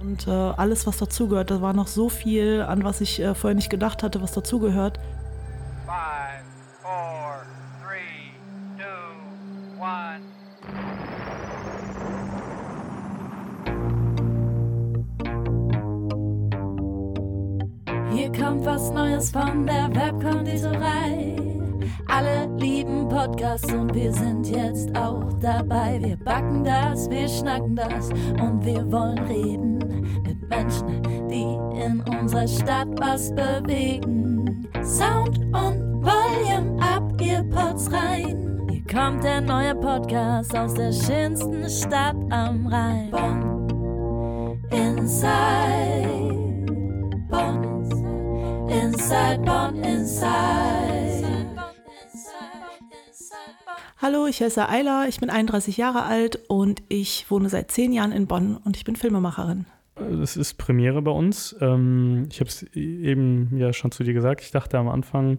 Und äh, alles, was dazugehört, da war noch so viel, an was ich äh, vorher nicht gedacht hatte, was dazugehört. Five, four, three, two, one. Hier kommt was Neues von der Webkonditorei. Alle lieben Podcasts und wir sind jetzt auch dabei. Wir backen das, wir schnacken das und wir wollen reden Menschen, die in unserer Stadt was bewegen. Sound und Volume ab, ihr Pods rein. Hier kommt der neue Podcast aus der schönsten Stadt am Rhein. Bonn, Inside. Bonn, Inside, Bonn, Inside. Hallo, ich heiße Ayla, ich bin 31 Jahre alt und ich wohne seit zehn Jahren in Bonn und ich bin Filmemacherin. Das ist Premiere bei uns. Ähm, ich habe es eben ja schon zu dir gesagt. Ich dachte am Anfang,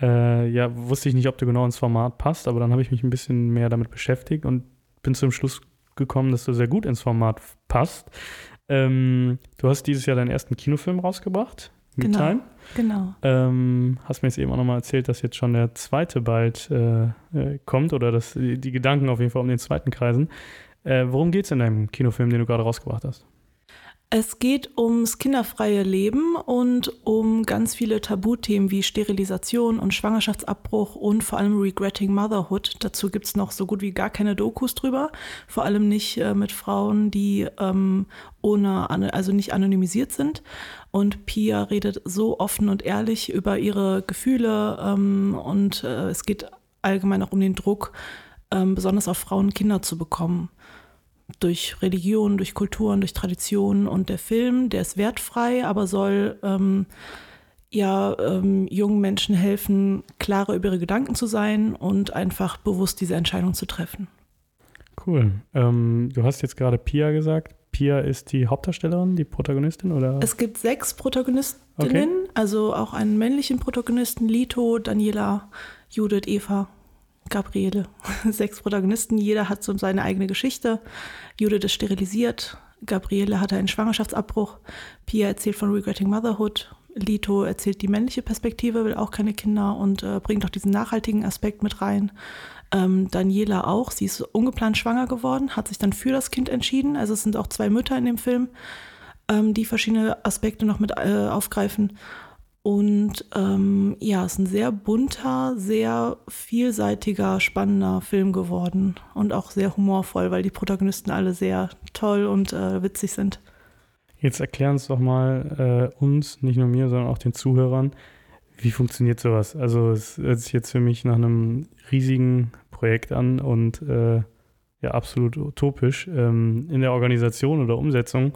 äh, ja, wusste ich nicht, ob du genau ins Format passt, aber dann habe ich mich ein bisschen mehr damit beschäftigt und bin zum Schluss gekommen, dass du sehr gut ins Format passt. Ähm, du hast dieses Jahr deinen ersten Kinofilm rausgebracht, Me Genau. Genau. Ähm, hast mir jetzt eben auch nochmal erzählt, dass jetzt schon der zweite bald äh, äh, kommt oder dass die, die Gedanken auf jeden Fall um den zweiten kreisen. Äh, worum geht es in deinem Kinofilm, den du gerade rausgebracht hast? Es geht ums kinderfreie Leben und um ganz viele Tabuthemen wie Sterilisation und Schwangerschaftsabbruch und vor allem Regretting Motherhood. Dazu gibt es noch so gut wie gar keine Dokus drüber. Vor allem nicht äh, mit Frauen, die ähm, ohne, also nicht anonymisiert sind. Und Pia redet so offen und ehrlich über ihre Gefühle ähm, und äh, es geht allgemein auch um den Druck, ähm, besonders auf Frauen Kinder zu bekommen durch Religion, durch Kulturen, durch Traditionen und der Film, der ist wertfrei, aber soll ähm, ja ähm, jungen Menschen helfen, klarer über ihre Gedanken zu sein und einfach bewusst diese Entscheidung zu treffen. Cool. Ähm, du hast jetzt gerade Pia gesagt. Pia ist die Hauptdarstellerin, die Protagonistin, oder? Es gibt sechs Protagonistinnen, also auch einen männlichen Protagonisten, Lito, Daniela, Judith, Eva, Gabriele. Sechs Protagonisten, jeder hat so seine eigene Geschichte. Judith ist sterilisiert, Gabriele hatte einen Schwangerschaftsabbruch, Pia erzählt von Regretting Motherhood, Lito erzählt die männliche Perspektive, will auch keine Kinder und äh, bringt auch diesen nachhaltigen Aspekt mit rein. Ähm, Daniela auch, sie ist ungeplant schwanger geworden, hat sich dann für das Kind entschieden. Also es sind auch zwei Mütter in dem Film, ähm, die verschiedene Aspekte noch mit äh, aufgreifen. Und ähm, ja, es ist ein sehr bunter, sehr vielseitiger, spannender Film geworden und auch sehr humorvoll, weil die Protagonisten alle sehr toll und äh, witzig sind. Jetzt erklär uns doch mal äh, uns, nicht nur mir, sondern auch den Zuhörern, wie funktioniert sowas? Also es hört sich jetzt für mich nach einem riesigen Projekt an und äh, ja, absolut utopisch ähm, in der Organisation oder Umsetzung.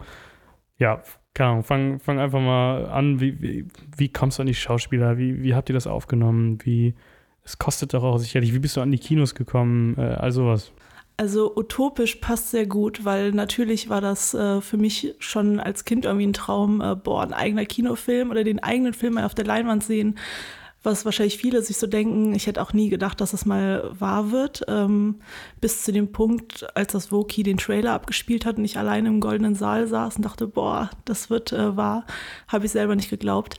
Ja, keine Ahnung, fang, fang einfach mal an, wie, wie, wie kommst du an die Schauspieler? Wie, wie habt ihr das aufgenommen? Wie, es kostet doch auch sicherlich, wie bist du an die Kinos gekommen? Äh, all sowas. Also utopisch passt sehr gut, weil natürlich war das äh, für mich schon als Kind irgendwie ein Traum, äh, boah, ein eigener Kinofilm oder den eigenen Film mal auf der Leinwand sehen, was wahrscheinlich viele sich so denken. Ich hätte auch nie gedacht, dass es mal wahr wird, ähm, bis zu dem Punkt, als das Woki den Trailer abgespielt hat und ich alleine im goldenen Saal saß und dachte, boah, das wird äh, wahr, habe ich selber nicht geglaubt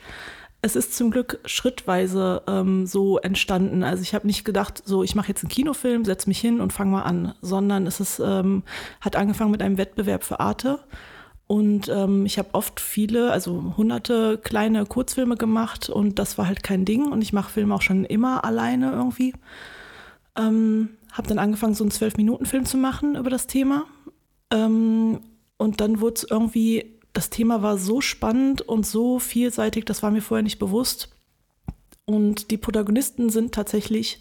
es ist zum Glück schrittweise ähm, so entstanden. Also ich habe nicht gedacht, so ich mache jetzt einen Kinofilm, setze mich hin und fange mal an, sondern es ist, ähm, hat angefangen mit einem Wettbewerb für Arte. Und ähm, ich habe oft viele, also hunderte kleine Kurzfilme gemacht und das war halt kein Ding. Und ich mache Filme auch schon immer alleine irgendwie. Ähm, habe dann angefangen, so einen Zwölf-Minuten-Film zu machen über das Thema. Ähm, und dann wurde es irgendwie das Thema war so spannend und so vielseitig, das war mir vorher nicht bewusst. Und die Protagonisten sind tatsächlich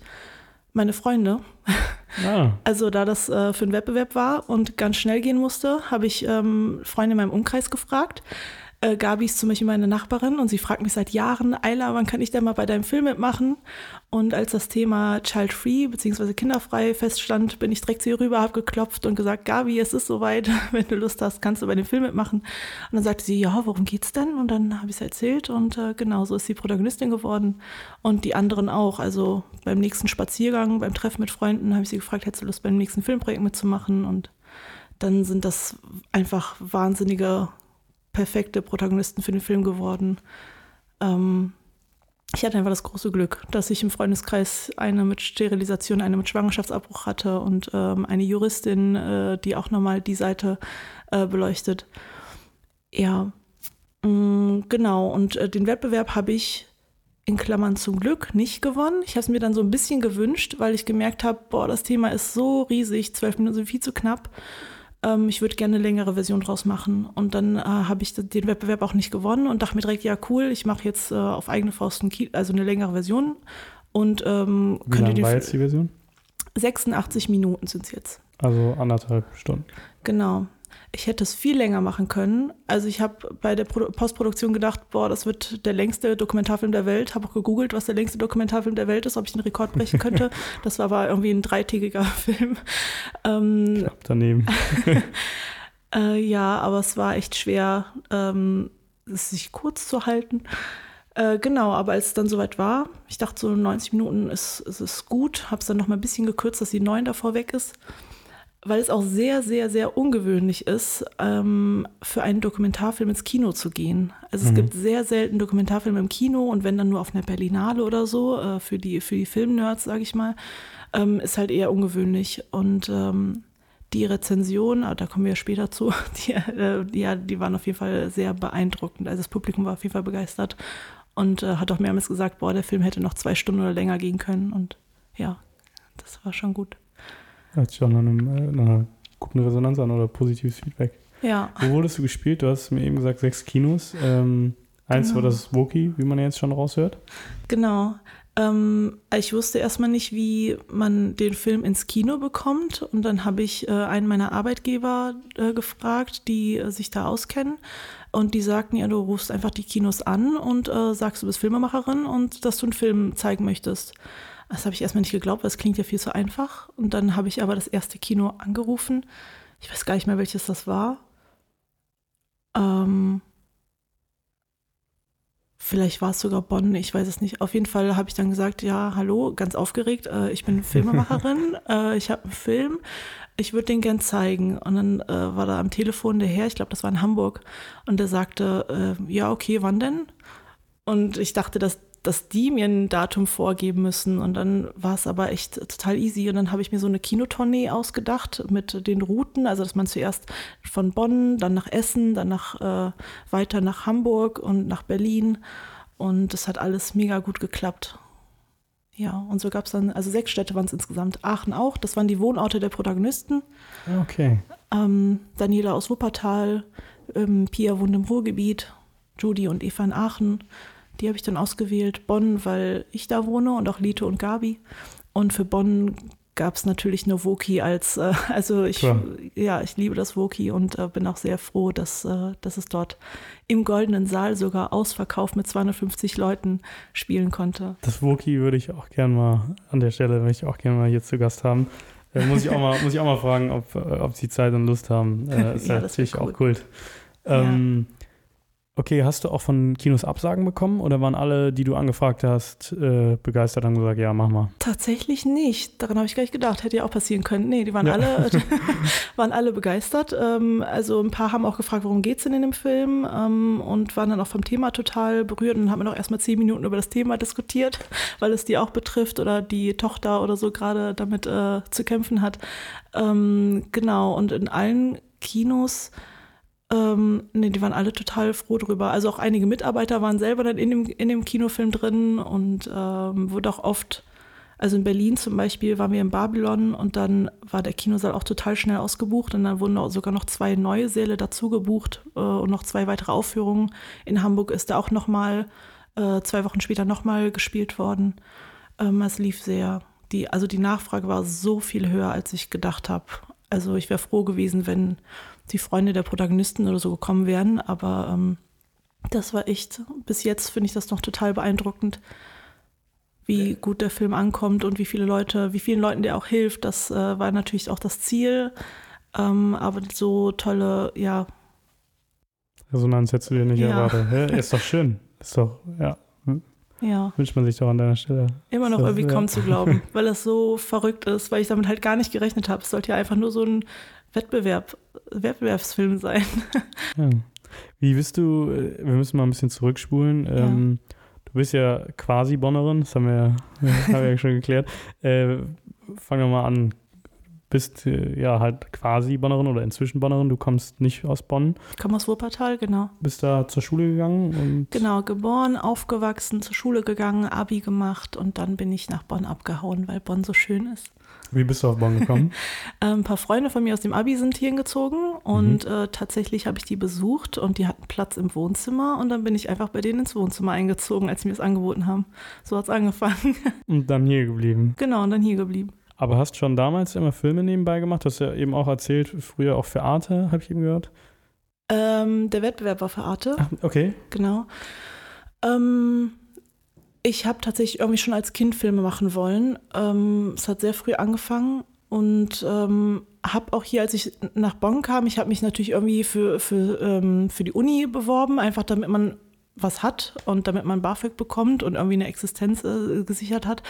meine Freunde. Ah, Also da das äh, für einen Wettbewerb war und ganz schnell gehen musste, habe ich ähm, Freunde in meinem Umkreis gefragt. Äh, Gabi ist zum Beispiel meine Nachbarin und sie fragt mich seit Jahren, Ayla, wann kann ich denn mal bei deinem Film mitmachen? Und als das Thema Child-Free bzw. kinderfrei feststand, bin ich direkt zu ihr rüber, habe geklopft und gesagt, Gabi, es ist soweit, wenn du Lust hast, kannst du bei dem Film mitmachen. Und dann sagte sie, ja, worum geht's denn? Und dann habe ich es erzählt und äh, genau so ist sie Protagonistin geworden und die anderen auch. Also beim nächsten Spaziergang, beim Treffen mit Freunden habe ich sie gefragt, hättest du Lust, beim nächsten Filmprojekt mitzumachen? Und dann sind das einfach wahnsinnige perfekte Protagonisten für den Film geworden. Ähm, ich hatte einfach das große Glück, dass ich im Freundeskreis eine mit Sterilisation, eine mit Schwangerschaftsabbruch hatte und ähm, eine Juristin, äh, die auch nochmal die Seite äh, beleuchtet. Ja, mh, mm, genau. Und äh, den Wettbewerb habe ich in Klammern zum Glück nicht gewonnen. Ich habe es mir dann so ein bisschen gewünscht, weil ich gemerkt habe, boah, das Thema ist so riesig, zwölf Minuten sind viel zu knapp. Ähm, ich würde gerne eine längere Version draus machen. Und dann äh, habe ich den Wettbewerb auch nicht gewonnen und dachte mir direkt, ja cool, ich mache jetzt äh, auf eigene Faust ein also eine längere Version. Und ähm, Wie lang war jetzt die Version? 86 Minuten sind es jetzt. Also anderthalb Stunden. Genau ich hätte es viel länger machen können. Also ich habe bei der Pro Postproduktion gedacht, boah, das wird der längste Dokumentarfilm der Welt. Habe auch gegoogelt, was der längste Dokumentarfilm der Welt ist, ob ich den Rekord brechen könnte. das war aber irgendwie ein dreitägiger Film. Ähm, Knapp daneben. äh, ja, aber es war echt schwer, ähm, sich kurz zu halten. Äh, genau, aber als es dann soweit war, ich dachte so 90 Minuten ist, ist es gut, habe es dann noch mal ein bisschen gekürzt, dass die 9 davor weg ist weil es auch sehr, sehr, sehr ungewöhnlich ist, ähm, für einen Dokumentarfilm ins Kino zu gehen. Also mhm. es gibt sehr selten Dokumentarfilme im Kino und wenn dann nur auf einer Berlinale oder so, äh, für die, für die Filmnerds, sage ich mal, ähm, ist halt eher ungewöhnlich. Und ähm, die Rezension, ah, da kommen wir ja später zu, die, äh, ja, die waren auf jeden Fall sehr beeindruckend. Also das Publikum war auf jeden Fall begeistert und äh, hat auch mehrmals gesagt, boah, der Film hätte noch zwei Stunden oder länger gehen können. Und ja, das war schon gut. Hört sich auch nach, einem, äh, nach einer guten Resonanz an oder positives Feedback. Ja. Wo wurdest du gespielt? Du hast mir eben gesagt, sechs Kinos. Ähm, eins genau. war das Woki, wie man jetzt schon raushört. Genau. Ähm, ich wusste erstmal nicht, wie man den Film ins Kino bekommt. Und dann habe ich äh, einen meiner Arbeitgeber äh, gefragt, die äh, sich da auskennen. Und die sagten, ja, du rufst einfach die Kinos an und äh, sagst, du bist Filmemacherin und dass du einen Film zeigen möchtest. Das habe ich erstmal nicht geglaubt, weil es klingt ja viel zu einfach. Und dann habe ich aber das erste Kino angerufen. Ich weiß gar nicht mehr, welches das war. Ähm, vielleicht war es sogar Bonn, ich weiß es nicht. Auf jeden Fall habe ich dann gesagt, ja, hallo, ganz aufgeregt, äh, ich bin Filmemacherin, äh, ich habe einen Film, ich würde den gern zeigen. Und dann äh, war da am Telefon der Herr, ich glaube, das war in Hamburg, und der sagte, äh, ja, okay, wann denn? Und ich dachte, dass dass die mir ein Datum vorgeben müssen. Und dann war es aber echt total easy. Und dann habe ich mir so eine Kinotournee ausgedacht mit den Routen. Also, dass man zuerst von Bonn, dann nach Essen, dann nach, äh, weiter nach Hamburg und nach Berlin. Und das hat alles mega gut geklappt. Ja, und so gab es dann, also sechs Städte waren es insgesamt. Aachen auch, das waren die Wohnorte der Protagonisten. Okay. Ähm, Daniela aus Wuppertal, ähm, Pia wohnt im Ruhrgebiet, Judy und Eva in Aachen. Die habe ich dann ausgewählt. Bonn, weil ich da wohne und auch Lito und Gabi. Und für Bonn gab es natürlich nur Woki als, äh, also ich, Klar. ja, ich liebe das Woki und äh, bin auch sehr froh, dass, äh, dass es dort im Goldenen Saal sogar ausverkauft mit 250 Leuten spielen konnte. Das Woki würde ich auch gerne mal an der Stelle, würde ich auch gerne mal hier zu Gast haben. Äh, muss, ich auch mal, muss ich auch mal fragen, ob, äh, ob sie Zeit und Lust haben. Äh, ist ja, natürlich cool. auch Kult. Ähm, ja. Okay, hast du auch von Kinos Absagen bekommen oder waren alle, die du angefragt hast, äh, begeistert und gesagt, ja, mach mal? Tatsächlich nicht. Daran habe ich gar nicht gedacht. Hätte ja auch passieren können. Nee, die waren, ja. alle, waren alle begeistert. Ähm, also ein paar haben auch gefragt, worum geht es denn in dem Film ähm, und waren dann auch vom Thema total berührt und haben dann auch erstmal zehn Minuten über das Thema diskutiert, weil es die auch betrifft oder die Tochter oder so gerade damit äh, zu kämpfen hat. Ähm, genau, und in allen Kinos ähm, nee, die waren alle total froh drüber. Also auch einige Mitarbeiter waren selber dann in dem, in dem Kinofilm drin und ähm, wurde auch oft, also in Berlin zum Beispiel waren wir in Babylon und dann war der Kinosaal auch total schnell ausgebucht und dann wurden auch sogar noch zwei neue Säle dazu gebucht äh, und noch zwei weitere Aufführungen. In Hamburg ist da auch nochmal, äh, zwei Wochen später nochmal gespielt worden. Ähm, es lief sehr, die, also die Nachfrage war so viel höher, als ich gedacht habe. Also ich wäre froh gewesen, wenn die Freunde der Protagonisten oder so gekommen wären. Aber ähm, das war echt, bis jetzt finde ich das noch total beeindruckend, wie gut der Film ankommt und wie viele Leute, wie vielen Leuten der auch hilft. Das äh, war natürlich auch das Ziel. Ähm, aber so tolle, ja. Resonanz hättest du dir nicht ja. erwartet. Ja, ist doch schön. Ist doch, ja. Hm? Ja. Wünscht man sich doch an deiner Stelle. Immer noch das, irgendwie ja. kaum zu glauben, weil es so verrückt ist, weil ich damit halt gar nicht gerechnet habe. Es sollte ja einfach nur so ein Wettbewerb, Wettbewerbsfilm sein. Ja. Wie bist du, äh, wir müssen mal ein bisschen zurückspulen. Ja. Ähm, du bist ja quasi Bonnerin, das haben wir ja, haben wir ja schon geklärt. Äh, fangen wir mal an. Bist äh, ja halt quasi Bonnerin oder inzwischen Bonnerin. Du kommst nicht aus Bonn, Ich komme aus Wuppertal, genau. bist da zur Schule gegangen und Genau, geboren, aufgewachsen, zur Schule gegangen, Abi gemacht und dann bin ich nach Bonn abgehauen, weil Bonn so schön ist. Wie bist du auf Bonn gekommen? Ein paar Freunde von mir aus dem Abi sind hierhin gezogen und äh, tatsächlich habe ich die besucht und die hatten Platz im Wohnzimmer und dann bin ich einfach bei denen ins Wohnzimmer eingezogen, als sie mir das angeboten haben. So hat es angefangen. und dann hier geblieben. genau, und dann hier geblieben. Aber hast schon damals immer Filme nebenbei gemacht? Hast du ja eben auch erzählt, früher auch für Arte, habe ich eben gehört. Ähm, der Wettbewerb war für Arte, Ach, okay. genau. Ähm, ich habe tatsächlich irgendwie schon als Kind Filme machen wollen. Ähm, es hat sehr früh angefangen und ähm, habe auch hier, als ich nach Bonn kam, ich habe mich natürlich irgendwie für, für, ähm, für die Uni beworben, einfach damit man was hat und damit man BAföG bekommt und irgendwie eine Existenz äh, gesichert hat.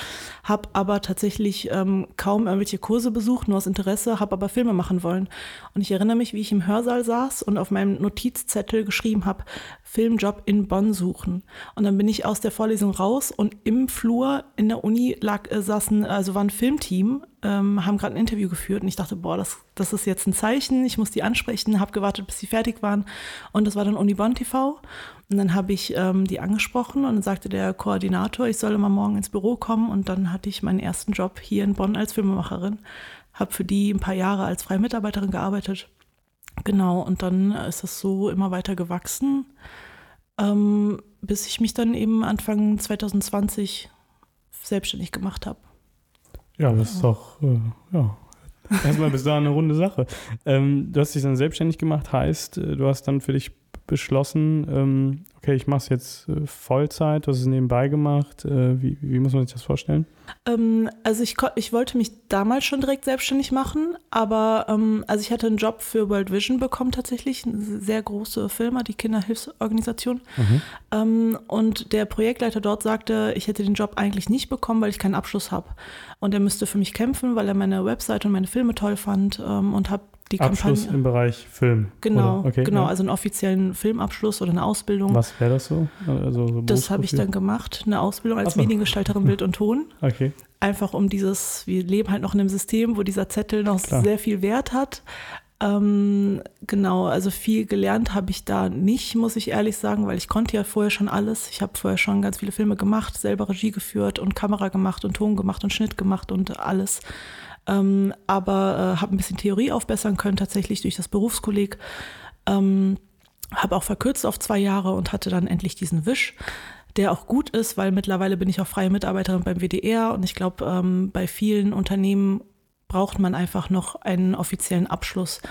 Habe aber tatsächlich ähm, kaum irgendwelche Kurse besucht, nur aus Interesse, habe aber Filme machen wollen. Und ich erinnere mich, wie ich im Hörsaal saß und auf meinem Notizzettel geschrieben habe, Filmjob in Bonn suchen. Und dann bin ich aus der Vorlesung raus und im Flur in der Uni lag, äh, saßen, also war ein Filmteam, ähm, haben gerade ein Interview geführt und ich dachte, boah, das, das ist jetzt ein Zeichen, ich muss die ansprechen, habe gewartet, bis sie fertig waren. Und das war dann Uni Bonn TV. Und dann habe ich ähm, die angesprochen und dann sagte der Koordinator, ich solle mal morgen ins Büro kommen. Und dann hatte ich meinen ersten Job hier in Bonn als Filmemacherin. Habe für die ein paar Jahre als freie Mitarbeiterin gearbeitet. Genau, und dann ist das so immer weiter gewachsen, ähm, bis ich mich dann eben Anfang 2020 selbstständig gemacht habe. Ja, das ist doch, äh, ja. Erstmal bis da eine runde Sache. Ähm, du hast dich dann selbstständig gemacht, heißt, äh, du hast dann für dich beschlossen, ähm, okay, ich mache es jetzt äh, Vollzeit, du hast es nebenbei gemacht. Äh, wie, wie muss man sich das vorstellen? Ähm, also ich, ich wollte mich damals schon direkt selbstständig machen, aber ähm, also ich hatte einen Job für World Vision bekommen tatsächlich, eine sehr große Firma, die Kinderhilfsorganisation. Ähm, und der Projektleiter dort sagte, ich hätte den Job eigentlich nicht bekommen, weil ich keinen Abschluss habe. Und er müsste für mich kämpfen, weil er meine Website und meine Filme toll fand ähm, und habe die Abschluss Kampagne. im Bereich Film. Genau? Okay, genau, ja. also einen offiziellen Filmabschluss oder eine Ausbildung. Was wäre das so? Also, so Das habe ich dann gemacht, eine Ausbildung als so. Mediengestalterin Bild und Ton. Okay. Einfach um dieses, wir leben halt noch in einem System, wo dieser Zettel noch Klar. sehr viel Wert hat. Ähm, genau, also viel gelernt habe ich da nicht, muss ich ehrlich sagen, weil ich konnte ja vorher schon alles. Ich habe vorher schon ganz viele Filme gemacht, selber Regie geführt und Kamera gemacht und Ton gemacht und Schnitt gemacht und alles. Ähm, aber äh, habe ein bisschen Theorie aufbessern können, tatsächlich durch das Berufskolleg. Ähm, habe auch verkürzt auf zwei Jahre und hatte dann endlich diesen Wisch, der auch gut ist, weil mittlerweile bin ich auch freie Mitarbeiterin beim WDR und ich glaube, ähm, bei vielen Unternehmen braucht man einfach noch einen offiziellen Abschluss.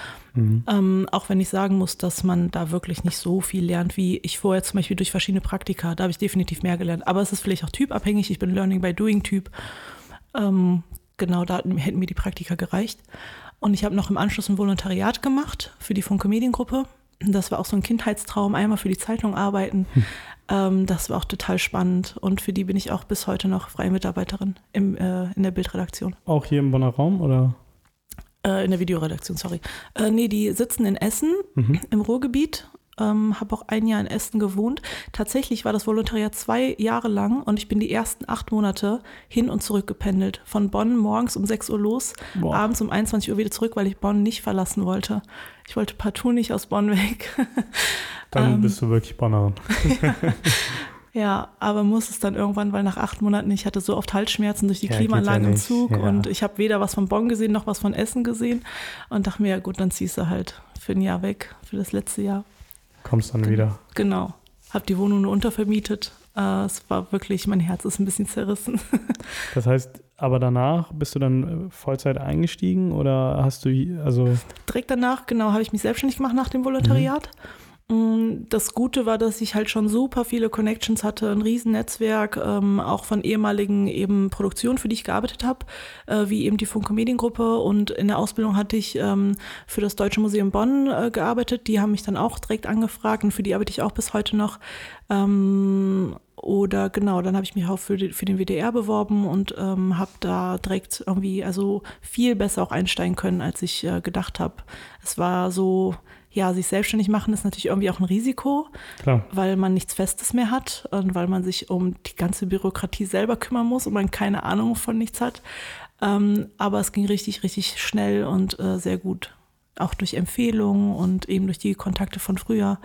Ähm, auch wenn ich sagen muss, dass man da wirklich nicht so viel lernt, wie ich vorher zum Beispiel durch verschiedene Praktika. Da habe ich definitiv mehr gelernt. Aber es ist vielleicht auch typabhängig. Ich bin Learning by Doing Typ. Ähm, genau, da hätten mir die Praktika gereicht. Und ich habe noch im Anschluss ein Volontariat gemacht für die Funke Mediengruppe. Das war auch so ein Kindheitstraum, einmal für die Zeitung arbeiten. Ähm, das war auch total spannend. Und für die bin ich auch bis heute noch freie Mitarbeiterin im, äh, in der Bildredaktion. Auch hier im Bonner Raum oder? Äh, in der Videoredaktion, sorry. Äh, nee, die sitzen in Essen im Ruhrgebiet. Ähm, habe auch ein Jahr in Essen gewohnt. Tatsächlich war das Volontariat zwei Jahre lang und ich bin die ersten acht Monate hin und zurück gependelt. Von Bonn morgens um 6 Uhr los, Boah. abends um 21 Uhr wieder zurück, weil ich Bonn nicht verlassen wollte. Ich wollte partout nicht aus Bonn weg. Dann Ähm. bist du wirklich Bonnerin. Ja, aber muss es dann irgendwann, weil nach acht Monaten, ich hatte so oft Halsschmerzen durch die Ja, Klimaanlagen ja im Zug ja. und ich habe weder was von Bonn gesehen noch was von Essen gesehen und dachte mir, ja gut, dann ziehst du halt für ein Jahr weg, für das letzte Jahr. Kommst dann wieder. Genau. Hab die Wohnung nur untervermietet. Äh, es war wirklich, mein Herz ist ein bisschen zerrissen. Das heißt, aber danach bist du dann äh, Vollzeit eingestiegen oder hast du, also, Direkt danach, genau, habe ich mich selbstständig gemacht nach dem Volontariat. Mm, Das Gute war, dass ich halt schon super viele Connections hatte, ein Riesennetzwerk, ähm, auch von ehemaligen eben Produktionen, für die ich gearbeitet habe, äh, wie eben die Funke Mediengruppe. Und in der Ausbildung hatte ich ähm, für das Deutsche Museum Bonn äh, gearbeitet. Die haben mich dann auch direkt angefragt und für die arbeite ich auch bis heute noch. Ähm, oder genau, dann habe ich mich auch für, die, für den WDR beworben und ähm, habe da direkt irgendwie also viel besser auch einsteigen können, als ich äh, gedacht habe. Es war so, ja, sich selbstständig machen ist natürlich irgendwie auch ein Risiko, Klar. weil man nichts Festes mehr hat und weil man sich um die ganze Bürokratie selber kümmern muss und man keine Ahnung von nichts hat. Ähm, aber es ging richtig, richtig schnell und äh, sehr gut. Auch durch Empfehlungen und eben durch die Kontakte von früher.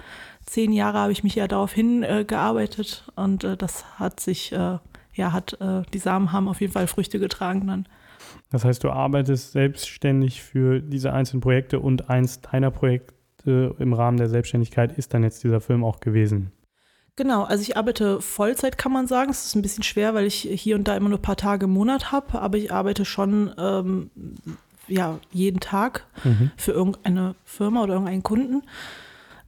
Zehn Jahre habe ich mich ja darauf hingearbeitet äh, und äh, das hat sich, äh, ja, hat, äh, die Samen haben auf jeden Fall Früchte getragen dann. Das heißt, du arbeitest selbstständig für diese einzelnen Projekte und eins deiner Projekte im Rahmen der Selbstständigkeit ist dann jetzt dieser Film auch gewesen. Genau, also ich arbeite Vollzeit, kann man sagen. Es ist ein bisschen schwer, weil ich hier und da immer nur ein paar Tage im Monat habe, aber ich arbeite schon ähm, ja, jeden Tag Mhm. für irgendeine Firma oder irgendeinen Kunden.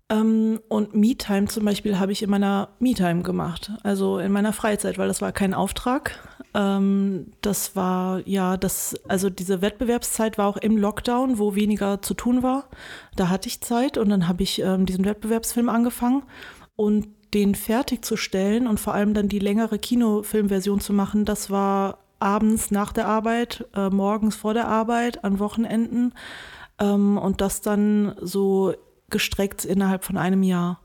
Ähm, und MeTime zum Beispiel habe ich in meiner MeTime gemacht, also in meiner Freizeit, weil das war kein Auftrag. Ähm, das war ja, das, also diese Wettbewerbszeit war auch im Lockdown, wo weniger zu tun war. Da hatte ich Zeit und dann habe ich ähm, diesen Wettbewerbsfilm angefangen und den fertigzustellen und vor allem dann die längere Kinofilmversion zu machen, das war abends nach der Arbeit, äh, morgens vor der Arbeit, an Wochenenden und das dann so gestreckt innerhalb von einem Jahr.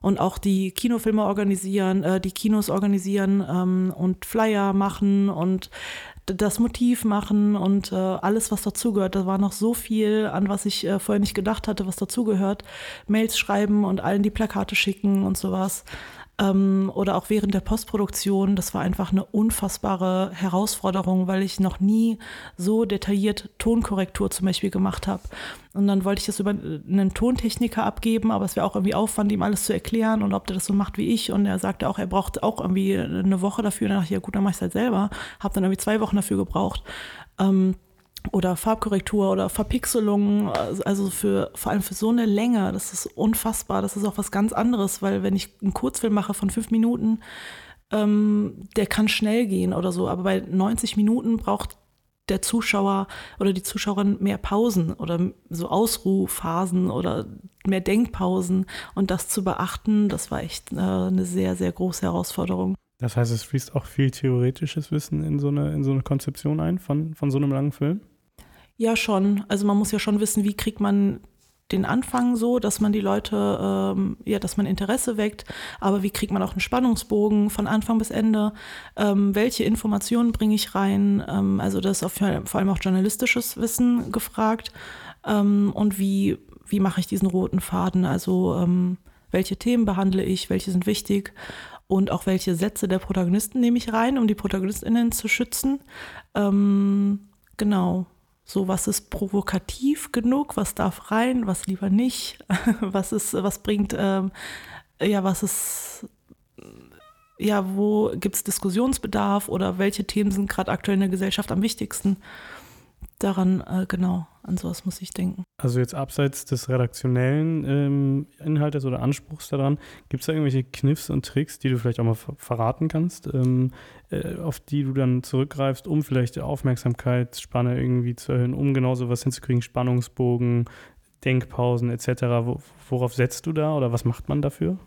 Und auch die Kinofilme organisieren, äh, die Kinos organisieren ähm, und Flyer machen und das Motiv machen und äh, alles, was dazugehört. Da war noch so viel, an was ich äh, vorher nicht gedacht hatte, was dazugehört. Mails schreiben und allen die Plakate schicken und sowas. Ähm, oder auch während der Postproduktion. Das war einfach eine unfassbare Herausforderung, weil ich noch nie so detailliert Tonkorrektur zum Beispiel gemacht habe. Und dann wollte ich das über einen Tontechniker abgeben, aber es wäre auch irgendwie Aufwand, ihm alles zu erklären und ob der das so macht wie ich. Und er sagte auch, er braucht auch irgendwie eine Woche dafür. Und dann dachte ich, ja gut, dann mach ich es halt selber. Habe dann irgendwie zwei Wochen dafür gebraucht. Ähm, oder Farbkorrektur oder Verpixelung, also für, vor allem für so eine Länge, das ist unfassbar. Das ist auch was ganz anderes, weil wenn ich einen Kurzfilm mache von fünf Minuten, ähm, der kann schnell gehen oder so, aber bei 90 Minuten braucht der Zuschauer oder die Zuschauerin mehr Pausen oder so Ausruhphasen oder mehr Denkpausen und das zu beachten, das war echt äh, eine sehr, sehr große Herausforderung. Das heißt, es fließt auch viel theoretisches Wissen in so eine, in so eine Konzeption ein von, von so einem langen Film? Ja, schon. Also man muss ja schon wissen, wie kriegt man den Anfang so, dass man die Leute, ähm, ja, dass man Interesse weckt, aber wie kriegt man auch einen Spannungsbogen von Anfang bis Ende? Ähm, welche Informationen bringe ich rein? Ähm, also das ist auf, vor allem auch journalistisches Wissen gefragt. Ähm, und wie, wie mache ich diesen roten Faden? Also ähm, welche Themen behandle ich? Welche sind wichtig? Und auch welche Sätze der Protagonisten nehme ich rein, um die ProtagonistInnen zu schützen? Ähm, genau. So, was ist provokativ genug, was darf rein, was lieber nicht, was ist, was bringt, ähm, ja, was ist, ja, wo gibt es Diskussionsbedarf oder welche Themen sind gerade aktuell in der Gesellschaft am wichtigsten? Daran, äh, genau, an sowas muss ich denken. Also jetzt abseits des redaktionellen ähm, Inhaltes oder Anspruchs daran, gibt es da irgendwelche Kniffs und Tricks, die du vielleicht auch mal ver verraten kannst, ähm, äh, auf die du dann zurückgreifst, um vielleicht die Aufmerksamkeitsspanne irgendwie zu erhöhen, um genau sowas hinzukriegen, Spannungsbogen, Denkpausen etc. Wo, worauf setzt du da oder was macht man dafür?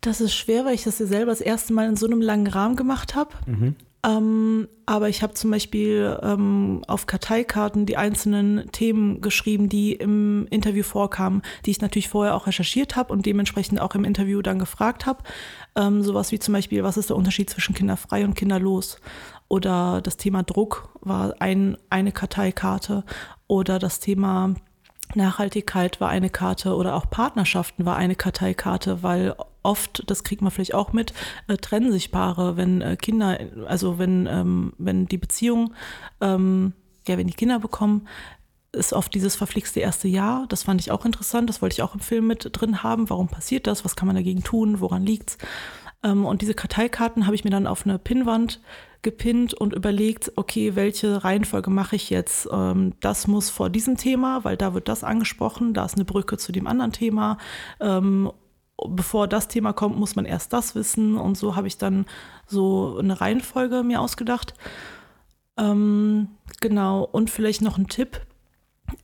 Das ist schwer, weil ich das ja selber das erste Mal in so einem langen Rahmen gemacht habe. Mhm. Ähm, aber ich habe zum Beispiel ähm, auf Karteikarten die einzelnen Themen geschrieben, die im Interview vorkamen, die ich natürlich vorher auch recherchiert habe und dementsprechend auch im Interview dann gefragt habe. Ähm, sowas wie zum Beispiel, was ist der Unterschied zwischen kinderfrei und kinderlos? Oder das Thema Druck war ein, eine Karteikarte. Oder das Thema Nachhaltigkeit war eine Karte oder auch Partnerschaften war eine Karteikarte, weil oft, das kriegt man vielleicht auch mit, äh, trennen sich Paare, wenn äh, Kinder, also wenn, ähm, wenn die Beziehung, ähm, ja, wenn die Kinder bekommen, ist oft dieses verflixte erste Jahr. Das fand ich auch interessant, das wollte ich auch im Film mit drin haben. Warum passiert das? Was kann man dagegen tun? Woran liegt's? Ähm, und diese Karteikarten habe ich mir dann auf eine Pinnwand gepinnt und überlegt, okay, welche Reihenfolge mache ich jetzt? Ähm, das muss vor diesem Thema, weil da wird das angesprochen, da ist eine Brücke zu dem anderen Thema. Ähm, bevor das Thema kommt, muss man erst das wissen. Und so habe ich dann so eine Reihenfolge mir ausgedacht. Genau, und vielleicht noch ein Tipp.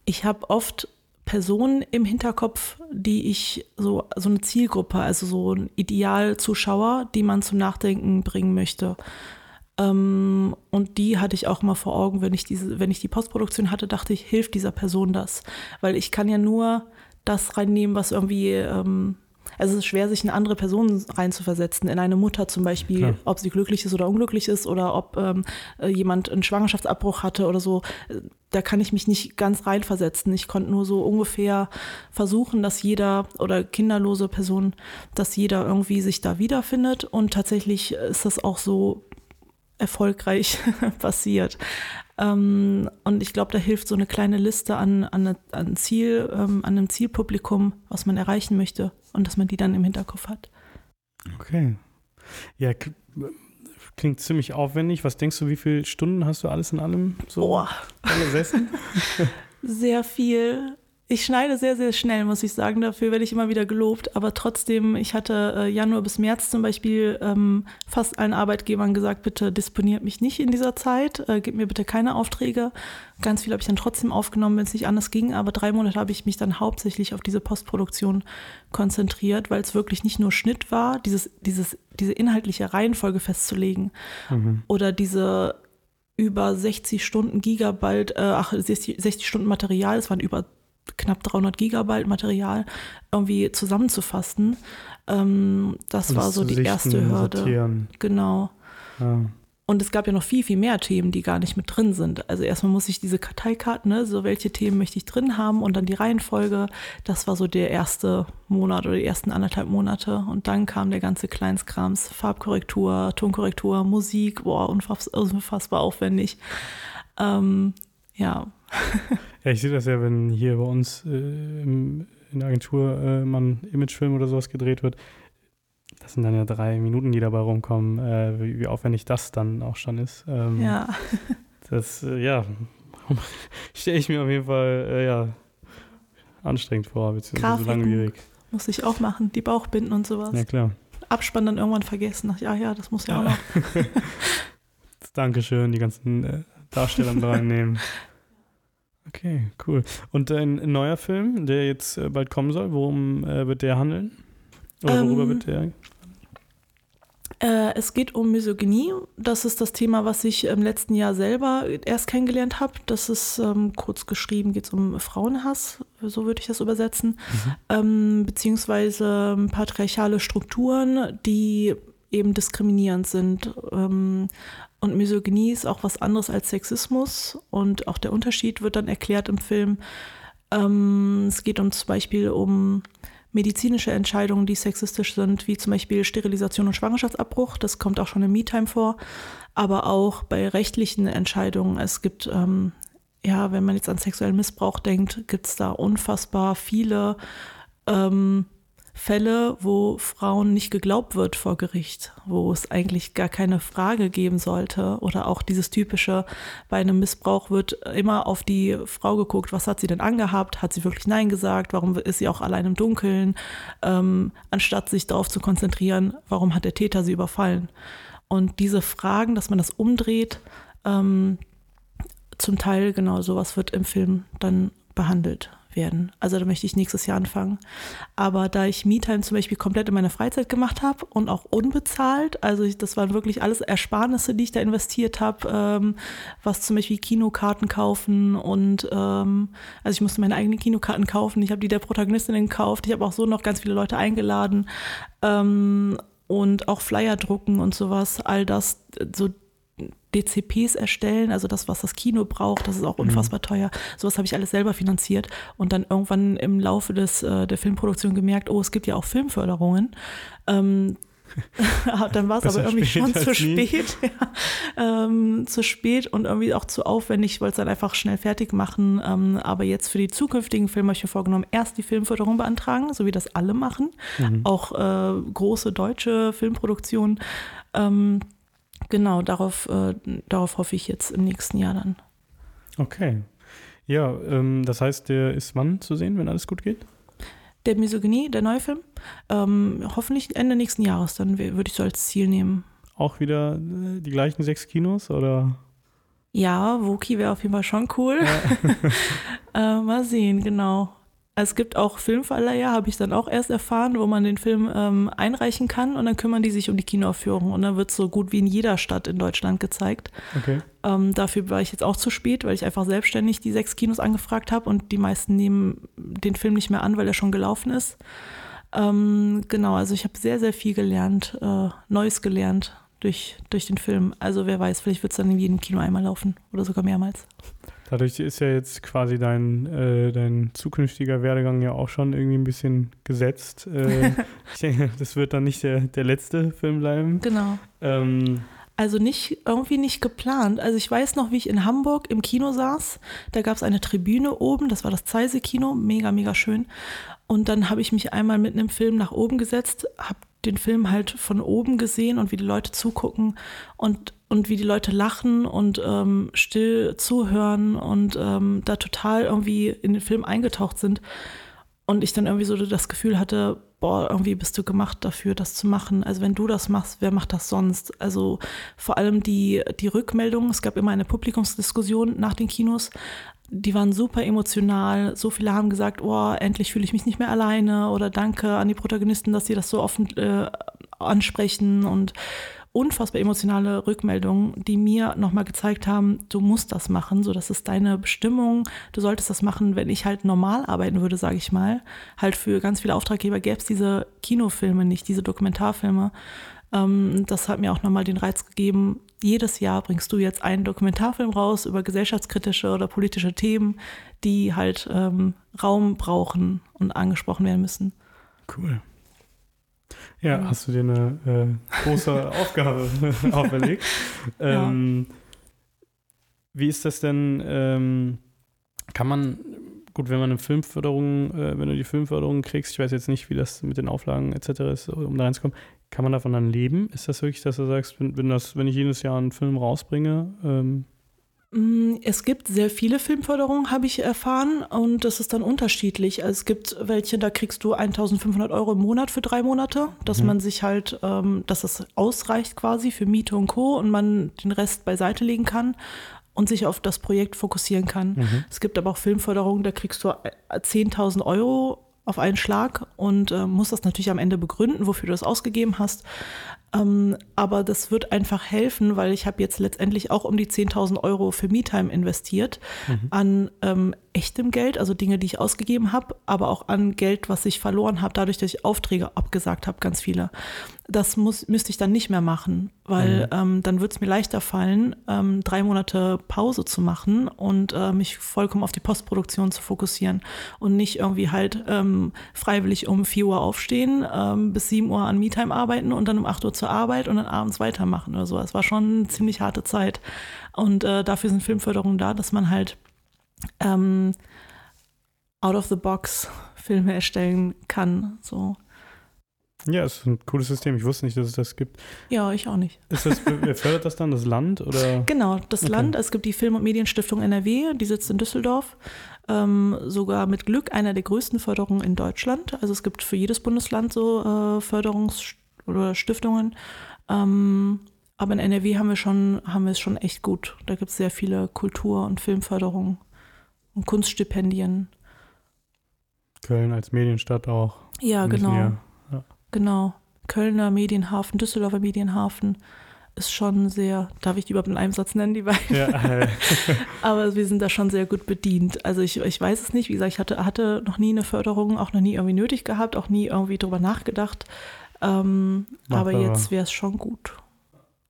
Ich habe oft Personen im Hinterkopf, die ich so, so eine Zielgruppe, also so ein Idealzuschauer, die man zum Nachdenken bringen möchte. Ähm, und die hatte ich auch mal vor Augen, wenn ich diese, wenn ich die Postproduktion hatte, dachte ich, hilft dieser Person das? Weil ich kann ja nur das reinnehmen, was irgendwie, ähm, also es ist schwer, sich in andere Personen reinzuversetzen, in eine Mutter zum Beispiel, Klar. ob sie glücklich ist oder unglücklich ist oder ob ähm, äh, jemand einen Schwangerschaftsabbruch hatte oder so. Da kann ich mich nicht ganz reinversetzen. Ich konnte nur so ungefähr versuchen, dass jeder oder kinderlose Person, dass jeder irgendwie sich da wiederfindet. Und tatsächlich ist das auch so erfolgreich passiert. Ähm, und ich glaube, da hilft so eine kleine Liste an, an, an, Ziel, ähm, an einem Zielpublikum, was man erreichen möchte und dass man die dann im Hinterkopf hat. Okay. Ja, klingt ziemlich aufwendig. Was denkst du, wie viele Stunden hast du alles in allem so Boah, gesessen? sehr viel. Ich schneide sehr, sehr schnell, muss ich sagen. Dafür werde ich immer wieder gelobt. Aber trotzdem, ich hatte äh, Januar bis März zum Beispiel ähm, fast allen Arbeitgebern gesagt, bitte disponiert mich nicht in dieser Zeit, äh, gebt mir bitte keine Aufträge. Ganz viel habe ich dann trotzdem aufgenommen, wenn es nicht anders ging. Aber drei Monate habe ich mich dann hauptsächlich auf diese Postproduktion konzentriert, weil es wirklich nicht nur Schnitt war, dieses, dieses, diese inhaltliche Reihenfolge festzulegen Mhm. oder diese über 60 Stunden Gigabyte, äh, ach, 60, 60 Stunden Material, es waren über knapp 300 Gigabyte Material, irgendwie zusammenzufassen. Ähm, das Alles war so die sichten, erste Hürde. sortieren. Genau. Ja. Und es gab ja noch viel, viel mehr Themen, die gar nicht mit drin sind. Also erstmal muss ich diese Karteikarten, ne, so welche Themen möchte ich drin haben und dann die Reihenfolge. Das war so der erste Monat oder die ersten anderthalb Monate. Und dann kam der ganze Kleinskrams, Farbkorrektur, Tonkorrektur, Musik, boah, unfass, unfassbar aufwendig. Ähm, ja, Ja, ich sehe das ja, wenn hier bei uns äh, im, in der Agentur äh, mal ein Imagefilm oder sowas gedreht wird. Das sind dann ja drei Minuten, die dabei rumkommen, äh, wie, wie aufwendig das dann auch schon ist. Ähm, ja. Das, äh, ja, stelle ich mir auf jeden Fall, äh, ja, anstrengend vor, beziehungsweise Grafiken. langwierig. Muss ich auch machen, die Bauchbinden und sowas. Ja, klar. Abspann dann irgendwann vergessen. Ach, ja, ja, das muss ja auch noch. Dankeschön, die ganzen äh, Darsteller mit reinnehmen. Okay, cool. Und ein, neuer Film, der jetzt äh, bald kommen soll, worum äh, wird der handeln? Oder worüber Ähm, wird der? Äh, es geht um Misogynie. Das ist das Thema, was ich im letzten Jahr selber erst kennengelernt habe. Das ist ähm, kurz geschrieben, geht es um Frauenhass, so würde ich das übersetzen, ähm, beziehungsweise ähm, patriarchale Strukturen, die eben diskriminierend sind. Ähm, und Misogynie ist auch was anderes als Sexismus und auch der Unterschied wird dann erklärt im Film. Ähm, es geht um zum Beispiel um medizinische Entscheidungen, die sexistisch sind, wie zum Beispiel Sterilisation und Schwangerschaftsabbruch. Das kommt auch schon im Me-Time vor. Aber auch bei rechtlichen Entscheidungen. Es gibt, ähm, ja, wenn man jetzt an sexuellen Missbrauch denkt, gibt es da unfassbar viele ähm, Fälle, wo Frauen nicht geglaubt wird vor Gericht, wo es eigentlich gar keine Frage geben sollte. Oder auch dieses typische, bei einem Missbrauch wird immer auf die Frau geguckt, was hat sie denn angehabt, hat sie wirklich Nein gesagt, warum ist sie auch allein im Dunkeln, ähm, anstatt sich darauf zu konzentrieren, warum hat der Täter sie überfallen. Und diese Fragen, dass man das umdreht, ähm, zum Teil genau sowas wird im Film dann behandelt werden. Also da möchte ich nächstes Jahr anfangen. Aber da ich MeTime zum Beispiel komplett in meiner Freizeit gemacht habe und auch unbezahlt, also ich, das waren wirklich alles Ersparnisse, die ich da investiert habe, ähm, was zum Beispiel Kinokarten kaufen und ähm, also ich musste meine eigenen Kinokarten kaufen, ich habe die der Protagonistin gekauft, ich habe auch so noch ganz viele Leute eingeladen ähm, und auch Flyer drucken und sowas, all das, so DCPs erstellen, also das, was das Kino braucht, das ist auch unfassbar teuer. Sowas habe ich alles selber finanziert und dann irgendwann im Laufe des, äh, der Filmproduktion gemerkt, oh, es gibt ja auch Filmförderungen. Ähm, dann war es aber irgendwie schon zu spät. Ja. Ähm, zu spät und irgendwie auch zu aufwendig. Ich wollte es dann einfach schnell fertig machen. Ähm, aber jetzt für die zukünftigen Filme habe ich mir vorgenommen, erst die Filmförderung beantragen, so wie das alle machen. Mhm. Auch äh, große deutsche Filmproduktionen. Ähm, genau, darauf, äh, darauf hoffe ich jetzt im nächsten Jahr dann. Okay. Ja, ähm, das heißt, der ist wann zu sehen, wenn alles gut geht? Der Misogynie, der neue Film, ähm, hoffentlich Ende nächsten Jahres, dann würde ich so als Ziel nehmen. Auch wieder äh, die gleichen sechs Kinos oder? Ja, Woki wäre auf jeden Fall schon cool. äh, mal sehen, genau. Es gibt auch Filmverleiher, habe ich dann auch erst erfahren, wo man den Film ähm, einreichen kann und dann kümmern die sich um die Kinoaufführung und dann wird es so gut wie in jeder Stadt in Deutschland gezeigt. Okay. Ähm, dafür war ich jetzt auch zu spät, weil ich einfach selbstständig die sechs Kinos angefragt habe und die meisten nehmen den Film nicht mehr an, weil er schon gelaufen ist. Ähm, genau, also ich habe sehr, sehr viel gelernt, äh, Neues gelernt durch, durch den Film. Also wer weiß, vielleicht wird es dann in jedem Kino einmal laufen oder sogar mehrmals. Dadurch ist ja jetzt quasi dein, äh, dein zukünftiger Werdegang ja auch schon irgendwie ein bisschen gesetzt. Äh, ich denke, das wird dann nicht der, der letzte Film bleiben. Genau. Ähm, Also nicht, irgendwie nicht geplant. Also ich weiß noch, wie ich in Hamburg im Kino saß. Da gab es eine Tribüne oben, das war das Zeise-Kino, mega, mega schön. Und dann habe ich mich einmal mitten im Film nach oben gesetzt, habe den Film halt von oben gesehen und wie die Leute zugucken und, und wie die Leute lachen und ähm, still zuhören und ähm, da total irgendwie in den Film eingetaucht sind. Und ich dann irgendwie so das Gefühl hatte, boah, irgendwie bist du gemacht dafür, das zu machen. Also wenn du das machst, wer macht das sonst? Also vor allem die, die Rückmeldungen, es gab immer eine Publikumsdiskussion nach den Kinos, die waren super emotional. So viele haben gesagt, oh, endlich fühle ich mich nicht mehr alleine oder danke an die Protagonisten, dass sie das so offen äh, ansprechen und unfassbar emotionale Rückmeldungen, die mir nochmal gezeigt haben, du musst das machen, so das ist deine Bestimmung, du solltest das machen, wenn ich halt normal arbeiten würde, sage ich mal. Halt für ganz viele Auftraggeber gäbe es diese Kinofilme nicht, diese Dokumentarfilme. Ähm, das hat mir auch nochmal den Reiz gegeben, jedes Jahr bringst du jetzt einen Dokumentarfilm raus über gesellschaftskritische oder politische Themen, die halt ähm, Raum brauchen und angesprochen werden müssen. cool. Ja, hast du dir eine äh, große Aufgabe auferlegt. Ja. Ähm, Wie ist das denn? Ähm, kann man, gut, wenn man eine Filmförderung, äh, wenn du die Filmförderung kriegst, ich weiß jetzt nicht, wie das mit den Auflagen etc. ist, um da reinzukommen, kann man davon dann leben? Ist das wirklich, dass du sagst, wenn, wenn, das, wenn ich jedes Jahr einen Film rausbringe, ähm, Es gibt sehr viele Filmförderungen, habe ich erfahren, und das ist dann unterschiedlich. Also es gibt welche, da kriegst du 1500 Euro im Monat für drei Monate, dass Mhm. man sich halt, ähm, dass das ausreicht quasi für Miete und Co. und man den Rest beiseite legen kann und sich auf das Projekt fokussieren kann. Mhm. Es gibt aber auch Filmförderungen, da kriegst du äh, 10.000 Euro auf einen Schlag und äh, musst das natürlich am Ende begründen, wofür du das ausgegeben hast. Ähm, aber das wird einfach helfen, weil ich habe jetzt letztendlich auch um die 10.000 Euro für MeTime investiert an ähm, echtem Geld, also Dinge, die ich ausgegeben habe, aber auch an Geld, was ich verloren habe, dadurch, dass ich Aufträge abgesagt habe, ganz viele. Das muss, müsste ich dann nicht mehr machen, weil ähm, dann wird es mir leichter fallen, ähm, drei Monate Pause zu machen und äh, mich vollkommen auf die Postproduktion zu fokussieren und nicht irgendwie halt ähm, freiwillig um 4 Uhr aufstehen, ähm, bis 7 Uhr an MeTime arbeiten und dann um 8 Uhr zur Arbeit und dann abends weitermachen oder so. Es war schon eine ziemlich harte Zeit. Und äh, dafür sind Filmförderungen da, dass man halt ähm, out of the box Filme erstellen kann. So. ja, es ist ein cooles System. Ich wusste nicht, dass es das gibt. Ja, ich auch nicht. Ist das, wer fördert das dann? Das Land oder? Genau, das Okay. Land, es gibt die Film- und Medienstiftung NRW, die sitzt in Düsseldorf. Ähm, sogar mit Glück einer der größten Förderungen in Deutschland. Also es gibt für jedes Bundesland so äh, Förderungs- oder Stiftungen. Ähm, aber in NRW haben wir schon, haben wir es schon echt gut. Da gibt es sehr viele Kultur- und Filmförderungen und Kunststipendien. Köln als Medienstadt auch. Ja, genau. näher. Genau. Kölner Medienhafen, Düsseldorfer Medienhafen ist schon sehr, darf ich die überhaupt in einem Satz nennen, die beiden? Ja, Aber wir sind da schon sehr gut bedient. Also ich, ich weiß es nicht, wie gesagt, ich hatte, hatte noch nie eine Förderung, auch noch nie irgendwie nötig gehabt, auch nie irgendwie drüber nachgedacht. Ähm, aber jetzt wäre es schon gut.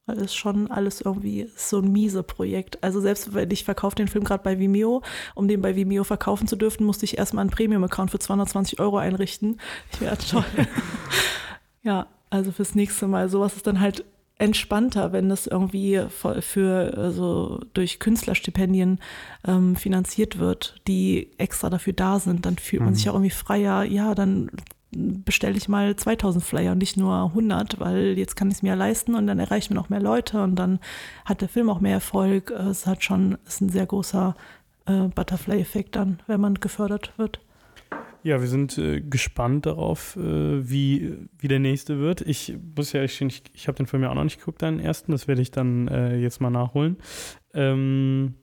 Weil es schon alles irgendwie so ein miese Projekt. Also selbst wenn ich verkaufe den Film gerade bei Vimeo, um den bei Vimeo verkaufen zu dürfen, musste ich erstmal einen Premium-Account für 220 Euro einrichten. Ich wäre toll. ja, also fürs nächste Mal. Sowas ist dann halt entspannter, wenn das irgendwie für, für also durch Künstlerstipendien ähm, finanziert wird, die extra dafür da sind. Dann fühlt man Mhm. sich auch irgendwie freier. Ja, dann bestelle ich mal 2000 Flyer und nicht nur 100, weil jetzt kann ich es mir leisten und dann erreichen wir noch mehr Leute und dann hat der Film auch mehr Erfolg. Es hat schon, ist ein sehr großer äh, Butterfly-Effekt dann, wenn man gefördert wird. ja, wir sind äh, gespannt darauf, äh, wie, wie der nächste wird. Ich muss ja, ich, ich habe den Film ja auch noch nicht geguckt, deinen ersten. Das werde ich dann äh, jetzt mal nachholen. Ähm,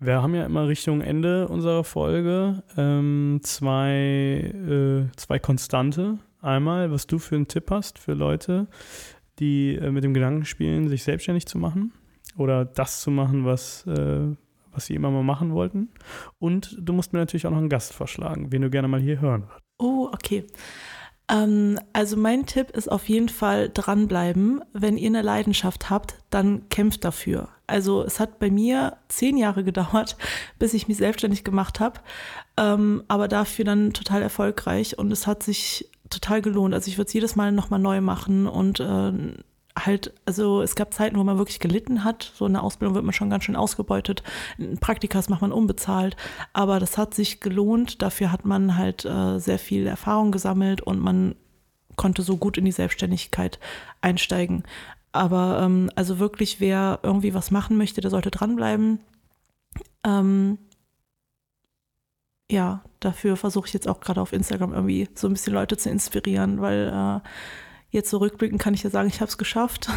Wir haben ja immer Richtung Ende unserer Folge ähm, zwei, äh, zwei Konstante. Einmal, was du für einen Tipp hast für Leute, die äh, mit dem Gedanken spielen, sich selbstständig zu machen oder das zu machen, was, äh, was sie immer mal machen wollten. Und du musst mir natürlich auch noch einen Gast vorschlagen, wen du gerne mal hier hören würdest. Oh, okay. Ähm, also mein Tipp ist auf jeden Fall dranbleiben. Wenn ihr eine Leidenschaft habt, dann kämpft dafür. Also es hat bei mir zehn Jahre gedauert, bis ich mich selbstständig gemacht habe, ähm, aber dafür dann total erfolgreich und es hat sich total gelohnt. Also ich würde es jedes Mal nochmal neu machen und äh, halt, also es gab Zeiten, wo man wirklich gelitten hat. So in der Ausbildung wird man schon ganz schön ausgebeutet. Praktikas macht man unbezahlt. Aber das hat sich gelohnt. Dafür hat man halt äh, sehr viel Erfahrung gesammelt und man konnte so gut in die Selbstständigkeit einsteigen. Aber ähm, also wirklich, wer irgendwie was machen möchte, der sollte dranbleiben. Ähm, ja, dafür versuche ich jetzt auch gerade auf Instagram irgendwie so ein bisschen Leute zu inspirieren, weil äh, jetzt so kann ich ja sagen, ich habe es geschafft.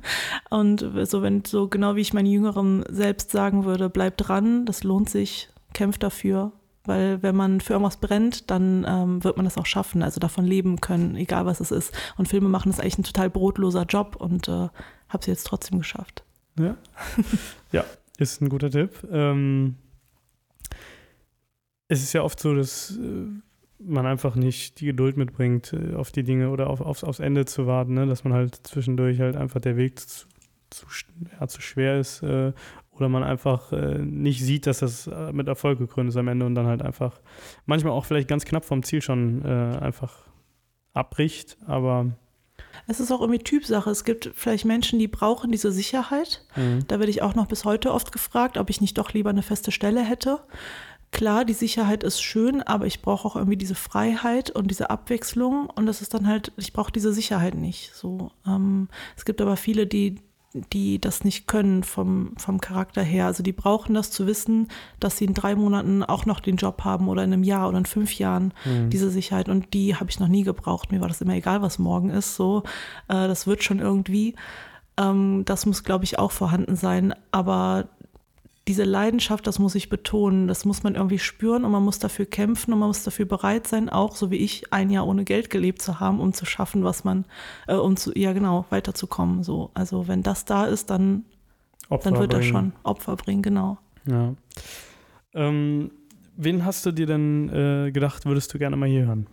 und so, wenn so genau wie ich meinen Jüngeren selbst sagen würde, bleib dran, das lohnt sich, kämpft dafür. Weil wenn man für irgendwas brennt, dann ähm, wird man das auch schaffen, also davon leben können, egal was es ist. Und Filme machen ist eigentlich ein total brotloser Job und äh, habe es jetzt trotzdem geschafft. Ja. ja, ist ein guter Tipp. Ähm, es ist ja oft so, dass äh, man einfach nicht die Geduld mitbringt, äh, auf die Dinge oder auf, aufs, aufs Ende zu warten, ne? dass man halt zwischendurch halt einfach der Weg zu, zu, ja, zu schwer ist äh, oder man einfach äh, nicht sieht, dass das äh, mit Erfolg gekrönt ist am Ende und dann halt einfach manchmal auch vielleicht ganz knapp vom Ziel schon äh, einfach abbricht, aber es ist auch irgendwie Typsache. Es gibt vielleicht Menschen, die brauchen diese Sicherheit. Mhm. Da werde ich auch noch bis heute oft gefragt, ob ich nicht doch lieber eine feste Stelle hätte klar, die Sicherheit ist schön, aber ich brauche auch irgendwie diese Freiheit und diese Abwechslung und das ist dann halt, ich brauche diese Sicherheit nicht. So, ähm, es gibt aber viele, die die das nicht können vom, vom Charakter her. Also die brauchen das zu wissen, dass sie in drei Monaten auch noch den Job haben oder in einem Jahr oder in fünf Jahren mhm. diese Sicherheit. Und die habe ich noch nie gebraucht. Mir war das immer egal, was morgen ist. So, äh, das wird schon irgendwie. Ähm, das muss, glaube ich, auch vorhanden sein. Aber diese Leidenschaft, das muss ich betonen, das muss man irgendwie spüren und man muss dafür kämpfen und man muss dafür bereit sein, auch so wie ich ein Jahr ohne Geld gelebt zu haben, um zu schaffen, was man, äh, um zu, ja genau, weiterzukommen. So. Also wenn das da ist, dann, dann wird er schon Opfer bringen, genau. Ja. Ähm, wen hast du dir denn äh, gedacht, würdest du gerne mal hier hören?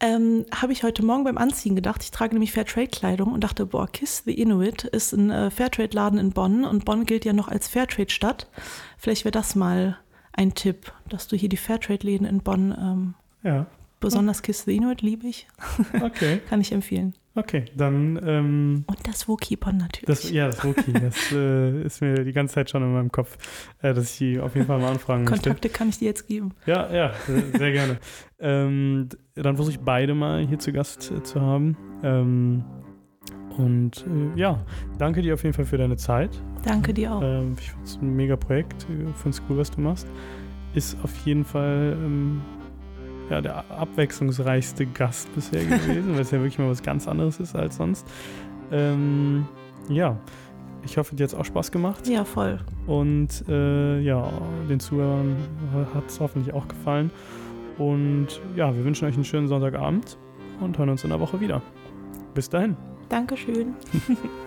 Ähm, habe ich heute Morgen beim Anziehen gedacht. Ich trage nämlich Fairtrade-Kleidung und dachte, boah, Kiss the Inuit ist ein äh, Fairtrade-Laden in Bonn und Bonn gilt ja noch als Fairtrade-Stadt. Vielleicht wäre das mal ein Tipp, dass du hier die Fairtrade-Läden in Bonn ähm, ja. Besonders Kiss the Inuit liebe ich. Okay. Kann ich empfehlen. Okay, dann. Ähm, und das Wokipon natürlich. Das, ja, das Woki. das äh, ist mir die ganze Zeit schon in meinem Kopf, äh, dass ich die auf jeden Fall mal anfragen Kontakte möchte. kann ich dir jetzt geben. Ja, ja, sehr, sehr gerne. ähm, dann versuche ich beide mal hier zu Gast äh, zu haben. Ähm, und äh, ja, danke dir auf jeden Fall für deine Zeit. Danke dir auch. Ähm, ich finde es ein mega Projekt. Ich finde es cool, was du machst. Ist auf jeden Fall ähm, ja, der abwechslungsreichste Gast bisher gewesen, weil es ja wirklich mal was ganz anderes ist als sonst. Ähm, ja, ich hoffe, dir hat es auch Spaß gemacht. Ja, voll. Und äh, ja, den Zuhörern hat es hoffentlich auch gefallen. Und ja, wir wünschen euch einen schönen Sonntagabend und hören uns in der Woche wieder. Bis dahin. Dankeschön.